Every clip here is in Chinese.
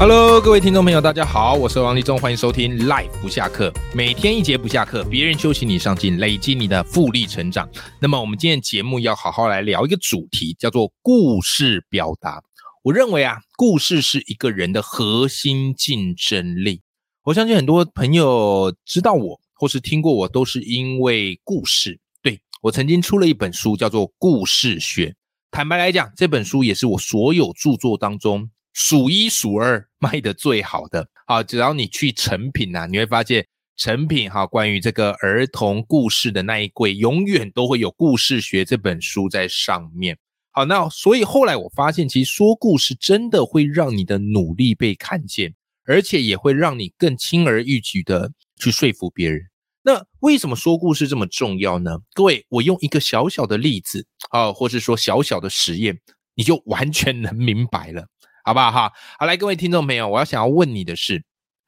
Hello，各位听众朋友，大家好，我是王立中，欢迎收听 Life 不下课，每天一节不下课，别人休息你上进，累积你的复利成长。那么我们今天节目要好好来聊一个主题，叫做故事表达。我认为啊，故事是一个人的核心竞争力。我相信很多朋友知道我。或是听过我，都是因为故事。对我曾经出了一本书，叫做《故事学》。坦白来讲，这本书也是我所有著作当中数一数二卖的最好的。好，只要你去成品啊，你会发现成品哈，关于这个儿童故事的那一柜，永远都会有《故事学》这本书在上面。好，那所以后来我发现，其实说故事真的会让你的努力被看见，而且也会让你更轻而易举的去说服别人。那为什么说故事这么重要呢？各位，我用一个小小的例子啊，或是说小小的实验，你就完全能明白了，好不好哈？好，来，各位听众朋友，我要想要问你的是，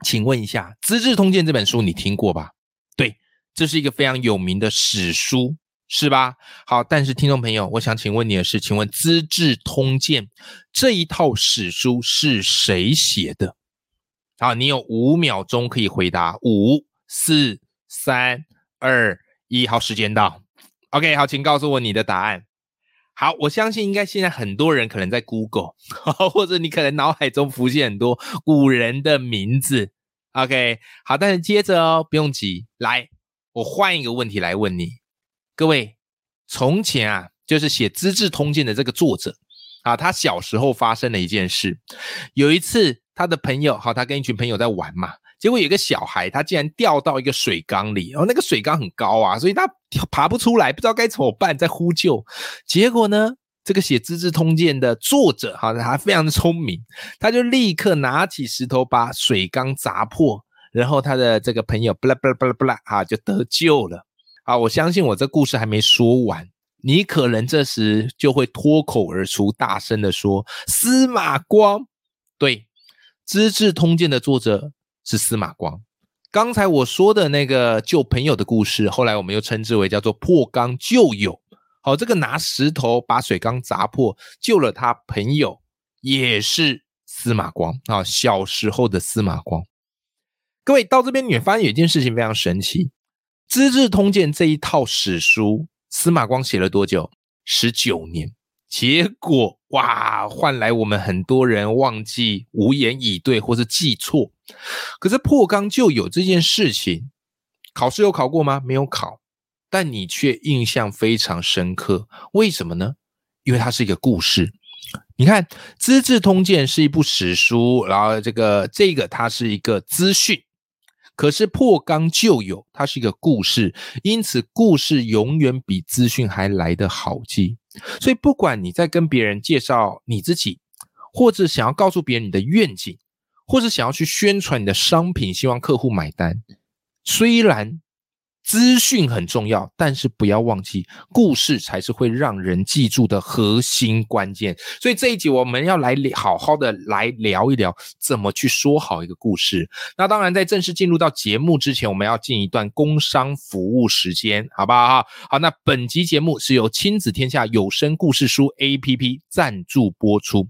请问一下，《资治通鉴》这本书你听过吧？对，这是一个非常有名的史书，是吧？好，但是听众朋友，我想请问你的是，请问《资治通鉴》这一套史书是谁写的？好，你有五秒钟可以回答，五四。三二一，好，时间到。OK，好，请告诉我你的答案。好，我相信应该现在很多人可能在 Google，或者你可能脑海中浮现很多古人的名字。OK，好，但是接着哦，不用急，来，我换一个问题来问你，各位，从前啊，就是写《资治通鉴》的这个作者啊，他小时候发生了一件事，有一次他的朋友，好，他跟一群朋友在玩嘛。结果有个小孩，他竟然掉到一个水缸里，然后那个水缸很高啊，所以他爬不出来，不知道该怎么办，在呼救。结果呢，这个写《资治通鉴》的作者哈，他非常的聪明，他就立刻拿起石头把水缸砸破，然后他的这个朋友不啦不啦不啦不啦啊，就得救了。啊，我相信我这故事还没说完，你可能这时就会脱口而出，大声的说：“司马光，对，《资治通鉴》的作者。”是司马光。刚才我说的那个救朋友的故事，后来我们又称之为叫做破缸救友。好，这个拿石头把水缸砸破，救了他朋友，也是司马光啊。小时候的司马光，各位到这边你会发现有一件事情非常神奇，《资治通鉴》这一套史书，司马光写了多久？十九年。结果哇，换来我们很多人忘记、无言以对，或是记错。可是破缸就有这件事情，考试有考过吗？没有考，但你却印象非常深刻。为什么呢？因为它是一个故事。你看，《资治通鉴》是一部史书，然后这个这个它是一个资讯。可是破缸就有，它是一个故事，因此故事永远比资讯还来得好记。所以，不管你在跟别人介绍你自己，或者想要告诉别人你的愿景，或者想要去宣传你的商品，希望客户买单，虽然。资讯很重要，但是不要忘记，故事才是会让人记住的核心关键。所以这一集我们要来好好的来聊一聊，怎么去说好一个故事。那当然，在正式进入到节目之前，我们要进一段工商服务时间，好不好？好，那本集节目是由亲子天下有声故事书 APP 赞助播出。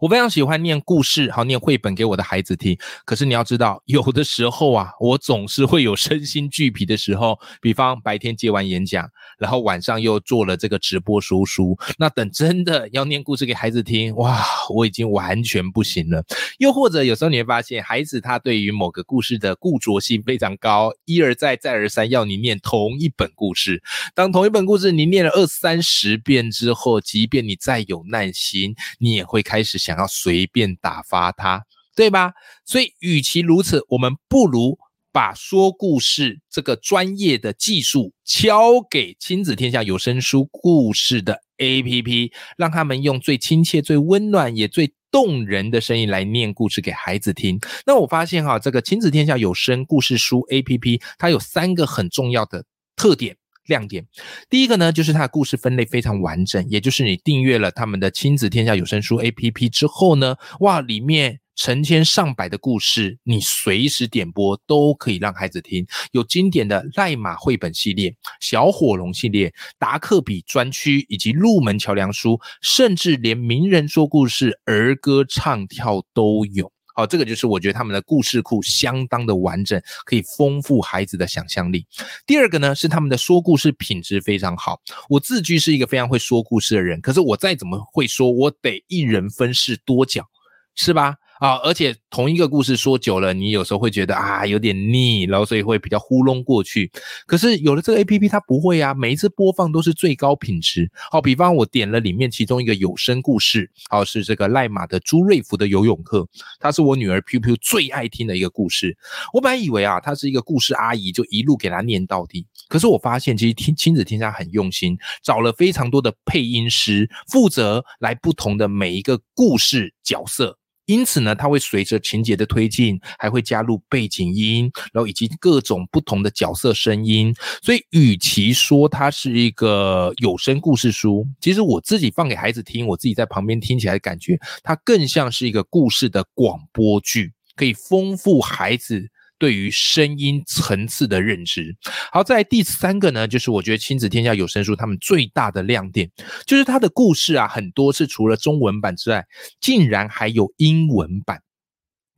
我非常喜欢念故事，好念绘本给我的孩子听。可是你要知道，有的时候啊，我总是会有身心俱疲的时候。比方白天接完演讲，然后晚上又做了这个直播说书，那等真的要念故事给孩子听，哇，我已经完全不行了。又或者有时候你会发现，孩子他对于某个故事的固着性非常高，一而再再而三要你念同一本故事。当同一本故事你念了二三十遍之后，即便你再有耐心，你也会开始。是想要随便打发他，对吧？所以，与其如此，我们不如把说故事这个专业的技术交给亲子天下有声书故事的 APP，让他们用最亲切、最温暖也最动人的声音来念故事给孩子听。那我发现哈，这个亲子天下有声故事书 APP，它有三个很重要的特点。亮点。第一个呢，就是它的故事分类非常完整，也就是你订阅了他们的亲子天下有声书 APP 之后呢，哇，里面。成千上百的故事，你随时点播都可以让孩子听。有经典的赖马绘本系列、小火龙系列、达克比专区以及入门桥梁书，甚至连名人说故事、儿歌唱跳都有。好，这个就是我觉得他们的故事库相当的完整，可以丰富孩子的想象力。第二个呢，是他们的说故事品质非常好。我自居是一个非常会说故事的人，可是我再怎么会说，我得一人分饰多角，是吧？啊，而且同一个故事说久了，你有时候会觉得啊有点腻，然后所以会比较糊弄过去。可是有了这个 A P P，它不会啊，每一次播放都是最高品质。好，比方我点了里面其中一个有声故事，好是这个赖马的朱瑞福的游泳课，它是我女儿 Piu Piu 最爱听的一个故事。我本来以为啊，她是一个故事阿姨，就一路给她念到底。可是我发现，其实听亲子天下很用心，找了非常多的配音师，负责来不同的每一个故事角色。因此呢，它会随着情节的推进，还会加入背景音，然后以及各种不同的角色声音。所以，与其说它是一个有声故事书，其实我自己放给孩子听，我自己在旁边听起来感觉，它更像是一个故事的广播剧，可以丰富孩子。对于声音层次的认知，好，在第三个呢，就是我觉得亲子天下有声书他们最大的亮点，就是它的故事啊，很多是除了中文版之外，竟然还有英文版。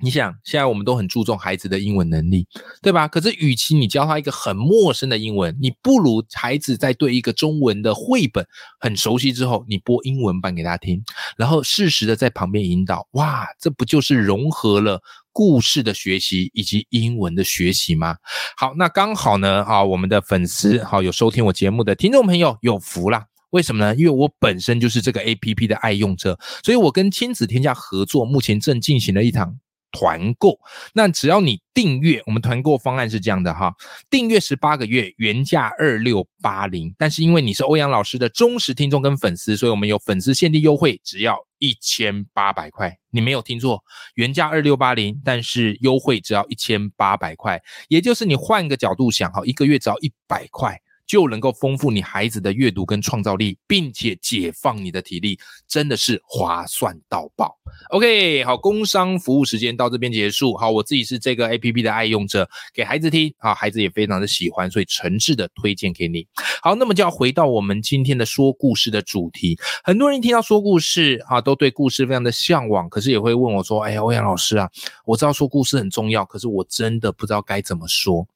你想，现在我们都很注重孩子的英文能力，对吧？可是，与其你教他一个很陌生的英文，你不如孩子在对一个中文的绘本很熟悉之后，你播英文版给他听，然后适时的在旁边引导。哇，这不就是融合了？故事的学习以及英文的学习吗？好，那刚好呢，啊，我们的粉丝好有收听我节目的听众朋友有福啦。为什么呢？因为我本身就是这个 A P P 的爱用者，所以我跟亲子天下合作，目前正进行了一场。团购，那只要你订阅，我们团购方案是这样的哈，订阅十八个月，原价二六八零，但是因为你是欧阳老师的忠实听众跟粉丝，所以我们有粉丝限定优惠，只要一千八百块，你没有听错，原价二六八零，但是优惠只要一千八百块，也就是你换个角度想哈，一个月只要一百块。就能够丰富你孩子的阅读跟创造力，并且解放你的体力，真的是划算到爆。OK，好，工商服务时间到这边结束。好，我自己是这个 APP 的爱用者，给孩子听啊，孩子也非常的喜欢，所以诚挚的推荐给你。好，那么就要回到我们今天的说故事的主题。很多人听到说故事啊，都对故事非常的向往，可是也会问我说：“哎呀，欧阳老师啊，我知道说故事很重要，可是我真的不知道该怎么说。”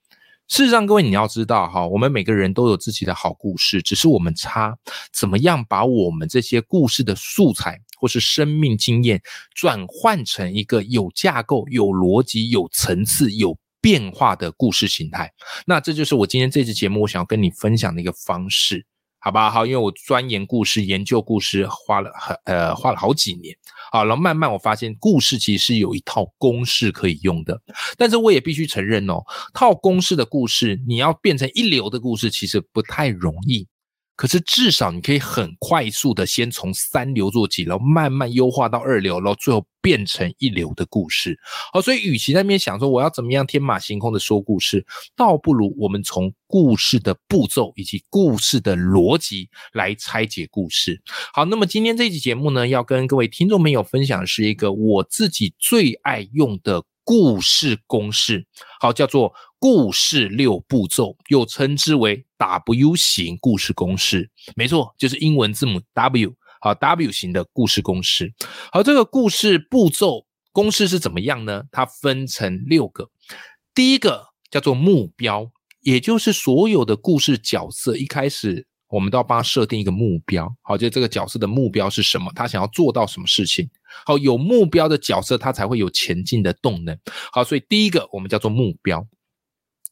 事实上，各位你要知道哈，我们每个人都有自己的好故事，只是我们差怎么样把我们这些故事的素材或是生命经验转换成一个有架构、有逻辑、有层次、有变化的故事形态。那这就是我今天这期节目我想要跟你分享的一个方式。好吧，好，因为我钻研故事、研究故事，花了很呃花了好几年，好，然后慢慢我发现故事其实是有一套公式可以用的，但是我也必须承认哦，套公式的故事，你要变成一流的故事，其实不太容易。可是至少你可以很快速的先从三流做起，然后慢慢优化到二流，然后最后变成一流的故事。好，所以与其在那边想说我要怎么样天马行空的说故事，倒不如我们从故事的步骤以及故事的逻辑来拆解故事。好，那么今天这期节目呢，要跟各位听众朋友分享的是一个我自己最爱用的故事公式，好，叫做。故事六步骤又称之为 W 型故事公式，没错，就是英文字母 W，好 W 型的故事公式。好，这个故事步骤公式是怎么样呢？它分成六个，第一个叫做目标，也就是所有的故事角色一开始我们都要帮他设定一个目标。好，就这个角色的目标是什么？他想要做到什么事情？好，有目标的角色他才会有前进的动能。好，所以第一个我们叫做目标。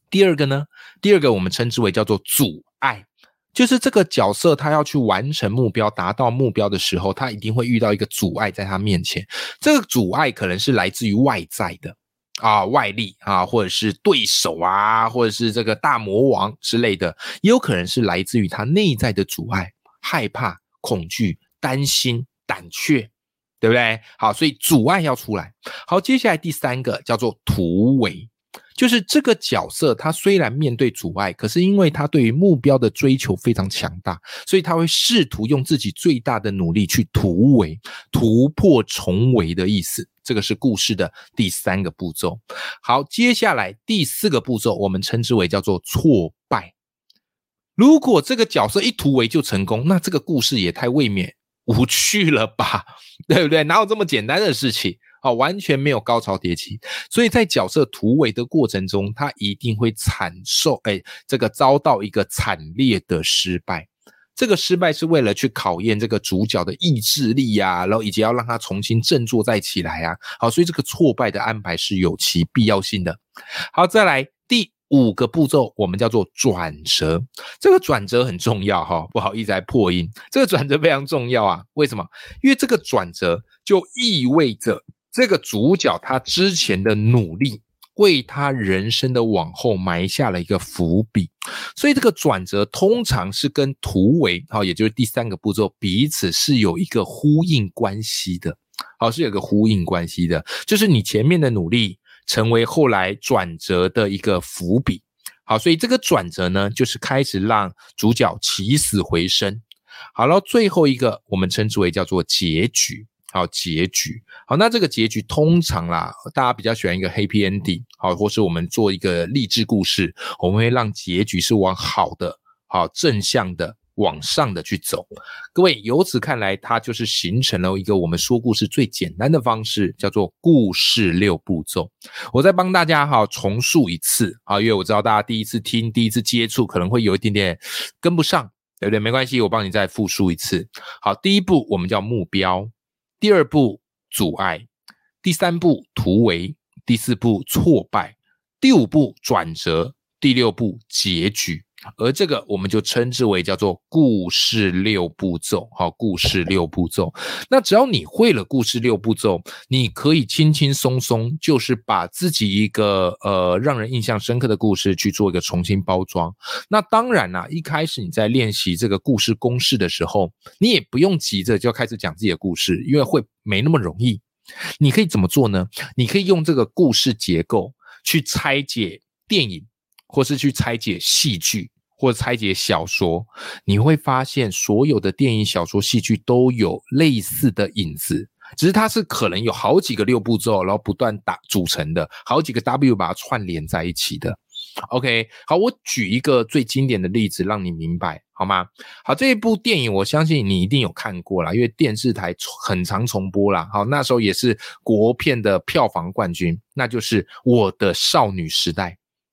第二个呢？第二个我们称之为叫做阻碍，就是这个角色他要去完成目标、达到目标的时候，他一定会遇到一个阻碍在他面前。这个阻碍可能是来自于外在的啊，外力啊，或者是对手啊，或者是这个大魔王之类的，也有可能是来自于他内在的阻碍，害怕、恐惧、担心、胆怯，对不对？好，所以阻碍要出来。好，接下来第三个叫做突围。就是这个角色，他虽然面对阻碍，可是因为他对于目标的追求非常强大，所以他会试图用自己最大的努力去突围、突破重围的意思。这个是故事的第三个步骤。好，接下来第四个步骤，我们称之为叫做挫败。如果这个角色一突围就成功，那这个故事也太未免无趣了吧？对不对？哪有这么简单的事情？啊，完全没有高潮迭起，所以在角色突围的过程中，他一定会惨受，哎，这个遭到一个惨烈的失败。这个失败是为了去考验这个主角的意志力呀，然后以及要让他重新振作再起来啊。好，所以这个挫败的安排是有其必要性的。好，再来五个步骤，我们叫做转折。这个转折很重要哈，不好意思还破音。这个转折非常重要啊，为什么？因为这个转折就意味着。这个主角他之前的努力，为他人生的往后埋下了一个伏笔，所以这个转折通常是跟突围，好，也就是第三个步骤，彼此是有一个呼应关系的，好，是有个呼应关系的，就是你前面的努力成为后来转折的一个伏笔，好，所以这个转折呢，就是开始让主角起死回生，好了，最后一个我们称之为叫做结局。好结局，好，那这个结局通常啦，大家比较喜欢一个 Happy End，好，或是我们做一个励志故事，我们会让结局是往好的、好正向的、往上的去走。各位由此看来，它就是形成了一个我们说故事最简单的方式，叫做故事六步骤。我再帮大家哈重述一次啊，因为我知道大家第一次听、第一次接触，可能会有一点点跟不上，对不对？没关系，我帮你再复述一次。好，第一步我们叫目标。第二步阻碍，第三步突围，第四步挫败，第五步转折，第六步结局。而这个我们就称之为叫做故事六步骤。好，故事六步骤。那只要你会了故事六步骤，你可以轻轻松松，就是把自己一个呃让人印象深刻的故事去做一个重新包装。那当然啦，一开始你在练习这个故事公式的时候，你也不用急着就开始讲自己的故事，因为会没那么容易。你可以怎么做呢？你可以用这个故事结构去拆解电影，或是去拆解戏剧。或拆解小说，你会发现所有的电影、小说、戏剧都有类似的影子，只是它是可能有好几个六步骤，然后不断打组成的，好几个 W 把它串联在一起的。OK，好，我举一个最经典的例子让你明白好吗？好，这一部电影我相信你一定有看过啦，因为电视台很常重播啦。好，那时候也是国片的票房冠军，那就是《我的少女时代》。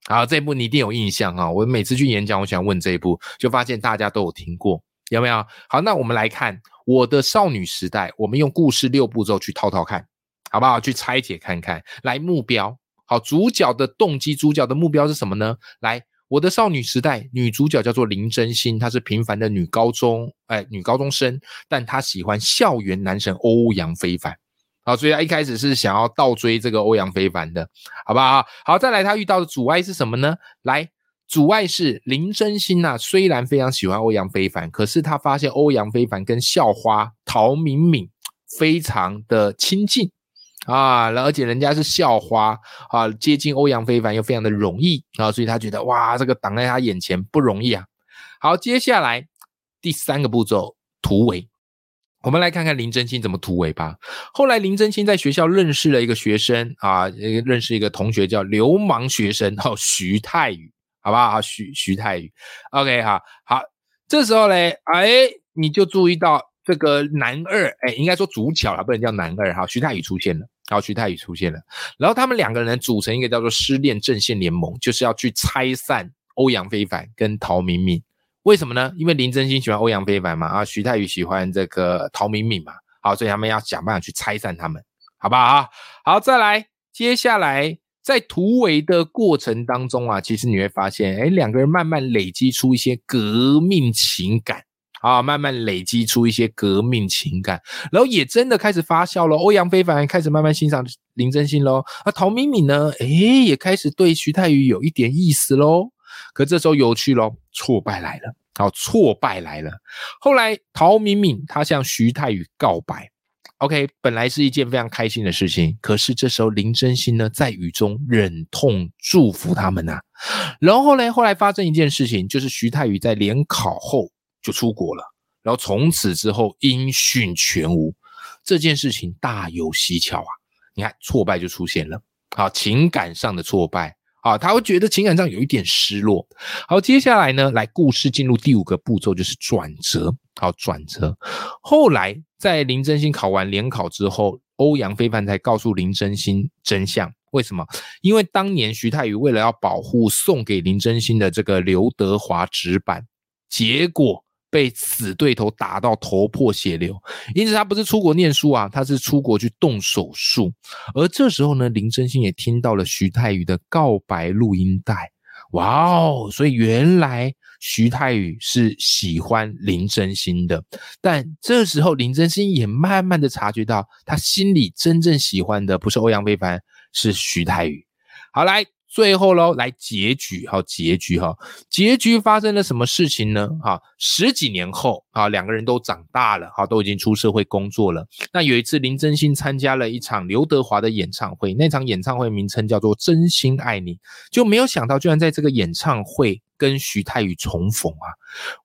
好，这一部你一定有印象啊！我每次去演讲，我想问这一部，就发现大家都有听过，有没有？好，那我们来看我的少女时代，我们用故事六步骤去套套看，好不好？去拆解看看。来，目标好，主角的动机，主角的目标是什么呢？来，我的少女时代，女主角叫做林真心，她是平凡的女高中，哎，女高中生，但她喜欢校园男神欧阳非凡。好，所以他一开始是想要倒追这个欧阳非凡的，好不好？好，再来他遇到的阻碍是什么呢？来，阻碍是林真心呐，虽然非常喜欢欧阳非凡，可是他发现欧阳非凡跟校花陶敏敏非常的亲近啊，而且人家是校花啊，接近欧阳非凡又非常的容易啊，所以他觉得哇，这个挡在他眼前不容易啊。好，接下来第三个步骤突围。我们来看看林真心怎么突围吧。后来林真心在学校认识了一个学生啊，认识一个同学叫流氓学生，哦，徐泰宇，好不好？徐徐泰宇，OK，好好。这时候嘞，哎，你就注意到这个男二，哎，应该说主角了，不能叫男二哈。徐泰宇出现了，然后，徐泰宇出现了，然后他们两个人组成一个叫做失恋阵线联盟，就是要去拆散欧阳非凡跟陶敏敏。为什么呢？因为林真心喜欢欧阳非凡嘛，啊，徐太宇喜欢这个陶敏敏嘛，好，所以他们要想办法去拆散他们，好不好？好，再来，接下来在突围的过程当中啊，其实你会发现，哎，两个人慢慢累积出一些革命情感啊，慢慢累积出一些革命情感，然后也真的开始发酵了。欧阳非凡开始慢慢欣赏林真心喽，啊，陶敏敏呢，哎，也开始对徐太宇有一点意思喽。可这时候有趣喽，挫败来了，好，挫败来了。后来陶敏敏她向徐太宇告白 OK，本来是一件非常开心的事情，可是这时候林真心呢，在雨中忍痛祝福他们呐。然后呢，后来发生一件事情，就是徐太宇在联考后就出国了，然后从此之后音讯全无。这件事情大有蹊跷啊！你看，挫败就出现了，好，情感上的挫败。啊，他会觉得情感上有一点失落。好，接下来呢，来故事进入第五个步骤，就是转折。好，转折。后来在林真心考完联考之后，欧阳非凡才告诉林真心真相。为什么？因为当年徐太宇为了要保护送给林真心的这个刘德华纸板，结果。被死对头打到头破血流，因此他不是出国念书啊，他是出国去动手术。而这时候呢，林真心也听到了徐太宇的告白录音带，哇哦！所以原来徐太宇是喜欢林真心的。但这时候林真心也慢慢的察觉到，他心里真正喜欢的不是欧阳非凡，是徐太宇。好来。最后喽，来结局，好结局哈，结局发生了什么事情呢？哈，十几年后啊，两个人都长大了，哈，都已经出社会工作了。那有一次，林真心参加了一场刘德华的演唱会，那场演唱会名称叫做《真心爱你》，就没有想到，居然在这个演唱会跟徐太宇重逢啊！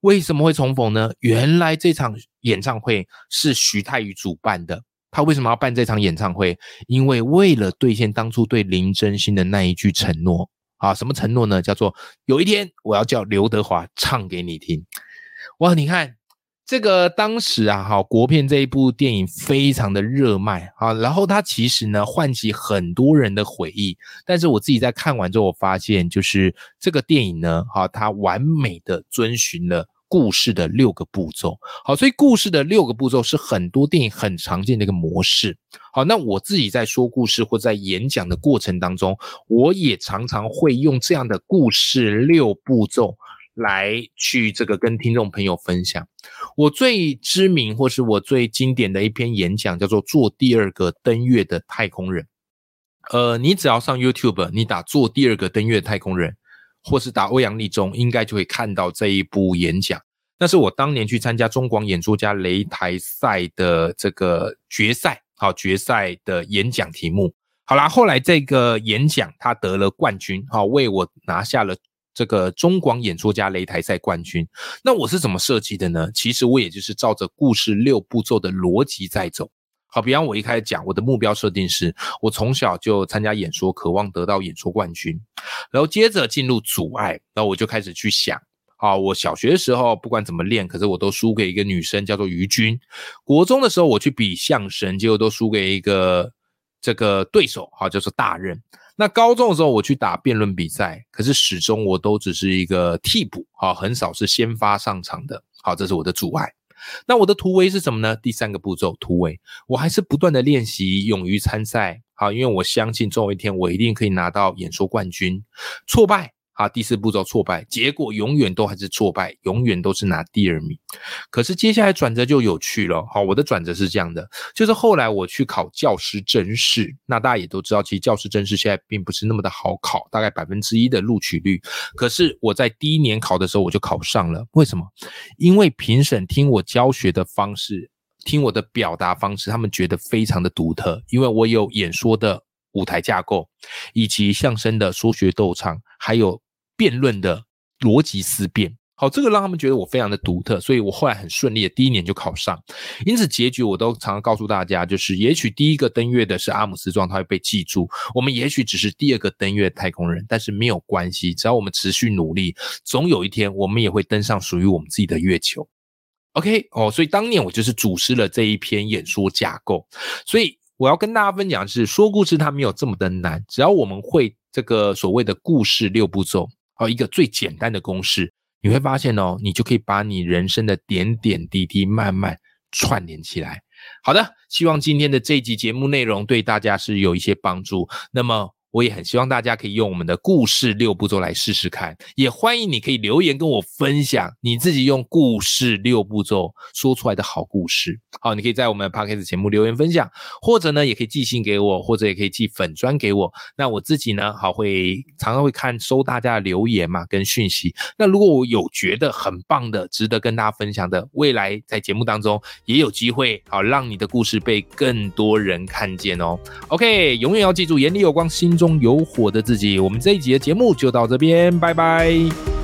为什么会重逢呢？原来这场演唱会是徐太宇主办的。他为什么要办这场演唱会？因为为了兑现当初对林真心的那一句承诺啊！什么承诺呢？叫做有一天我要叫刘德华唱给你听。哇，你看这个当时啊，哈，国片这一部电影非常的热卖啊，然后它其实呢唤起很多人的回忆。但是我自己在看完之后，我发现就是这个电影呢，哈，它完美的遵循了。故事的六个步骤，好，所以故事的六个步骤是很多电影很常见的一个模式。好，那我自己在说故事或在演讲的过程当中，我也常常会用这样的故事六步骤来去这个跟听众朋友分享。我最知名或是我最经典的一篇演讲叫做《做第二个登月的太空人》。呃，你只要上 YouTube，你打“做第二个登月太空人”。或是打欧阳立中，应该就会看到这一部演讲。那是我当年去参加中广演说家擂台赛的这个决赛，好决赛的演讲题目。好啦，后来这个演讲他得了冠军，好为我拿下了这个中广演说家擂台赛冠军。那我是怎么设计的呢？其实我也就是照着故事六步骤的逻辑在走。好，比方我一开始讲，我的目标设定是我从小就参加演说，渴望得到演说冠军，然后接着进入阻碍，然后我就开始去想，好，我小学的时候不管怎么练，可是我都输给一个女生，叫做于君。国中的时候我去比相声，结果都输给一个这个对手，好，叫做大任。那高中的时候我去打辩论比赛，可是始终我都只是一个替补，好，很少是先发上场的，好，这是我的阻碍。那我的突围是什么呢？第三个步骤，突围，我还是不断的练习，勇于参赛，好，因为我相信总有一天我一定可以拿到演说冠军。挫败。啊，第四步骤挫败，结果永远都还是挫败，永远都是拿第二名。可是接下来转折就有趣了。好，我的转折是这样的，就是后来我去考教师真试，那大家也都知道，其实教师真试现在并不是那么的好考，大概百分之一的录取率。可是我在第一年考的时候我就考上了，为什么？因为评审听我教学的方式，听我的表达方式，他们觉得非常的独特，因为我有演说的舞台架构，以及相声的说学逗唱，还有。辩论的逻辑思辨，好，这个让他们觉得我非常的独特，所以我后来很顺利的第一年就考上。因此结局我都常常告诉大家，就是也许第一个登月的是阿姆斯壮，他会被记住；我们也许只是第二个登月太空人，但是没有关系，只要我们持续努力，总有一天我们也会登上属于我们自己的月球。OK，哦，所以当年我就是主持了这一篇演说架构，所以我要跟大家分享的是，说故事它没有这么的难，只要我们会这个所谓的故事六步骤。哦，一个最简单的公式，你会发现哦，你就可以把你人生的点点滴滴慢慢串联起来。好的，希望今天的这集节目内容对大家是有一些帮助。那么我也很希望大家可以用我们的故事六步骤来试试看，也欢迎你可以留言跟我分享你自己用故事六步骤说出来的好故事。好，你可以在我们的 podcast 节目留言分享，或者呢，也可以寄信给我，或者也可以寄粉砖给我。那我自己呢，好会常常会看收大家的留言嘛，跟讯息。那如果我有觉得很棒的、值得跟大家分享的，未来在节目当中也有机会，好让你的故事被更多人看见哦。OK，永远要记住，眼里有光，心中有火的自己。我们这一集的节目就到这边，拜拜。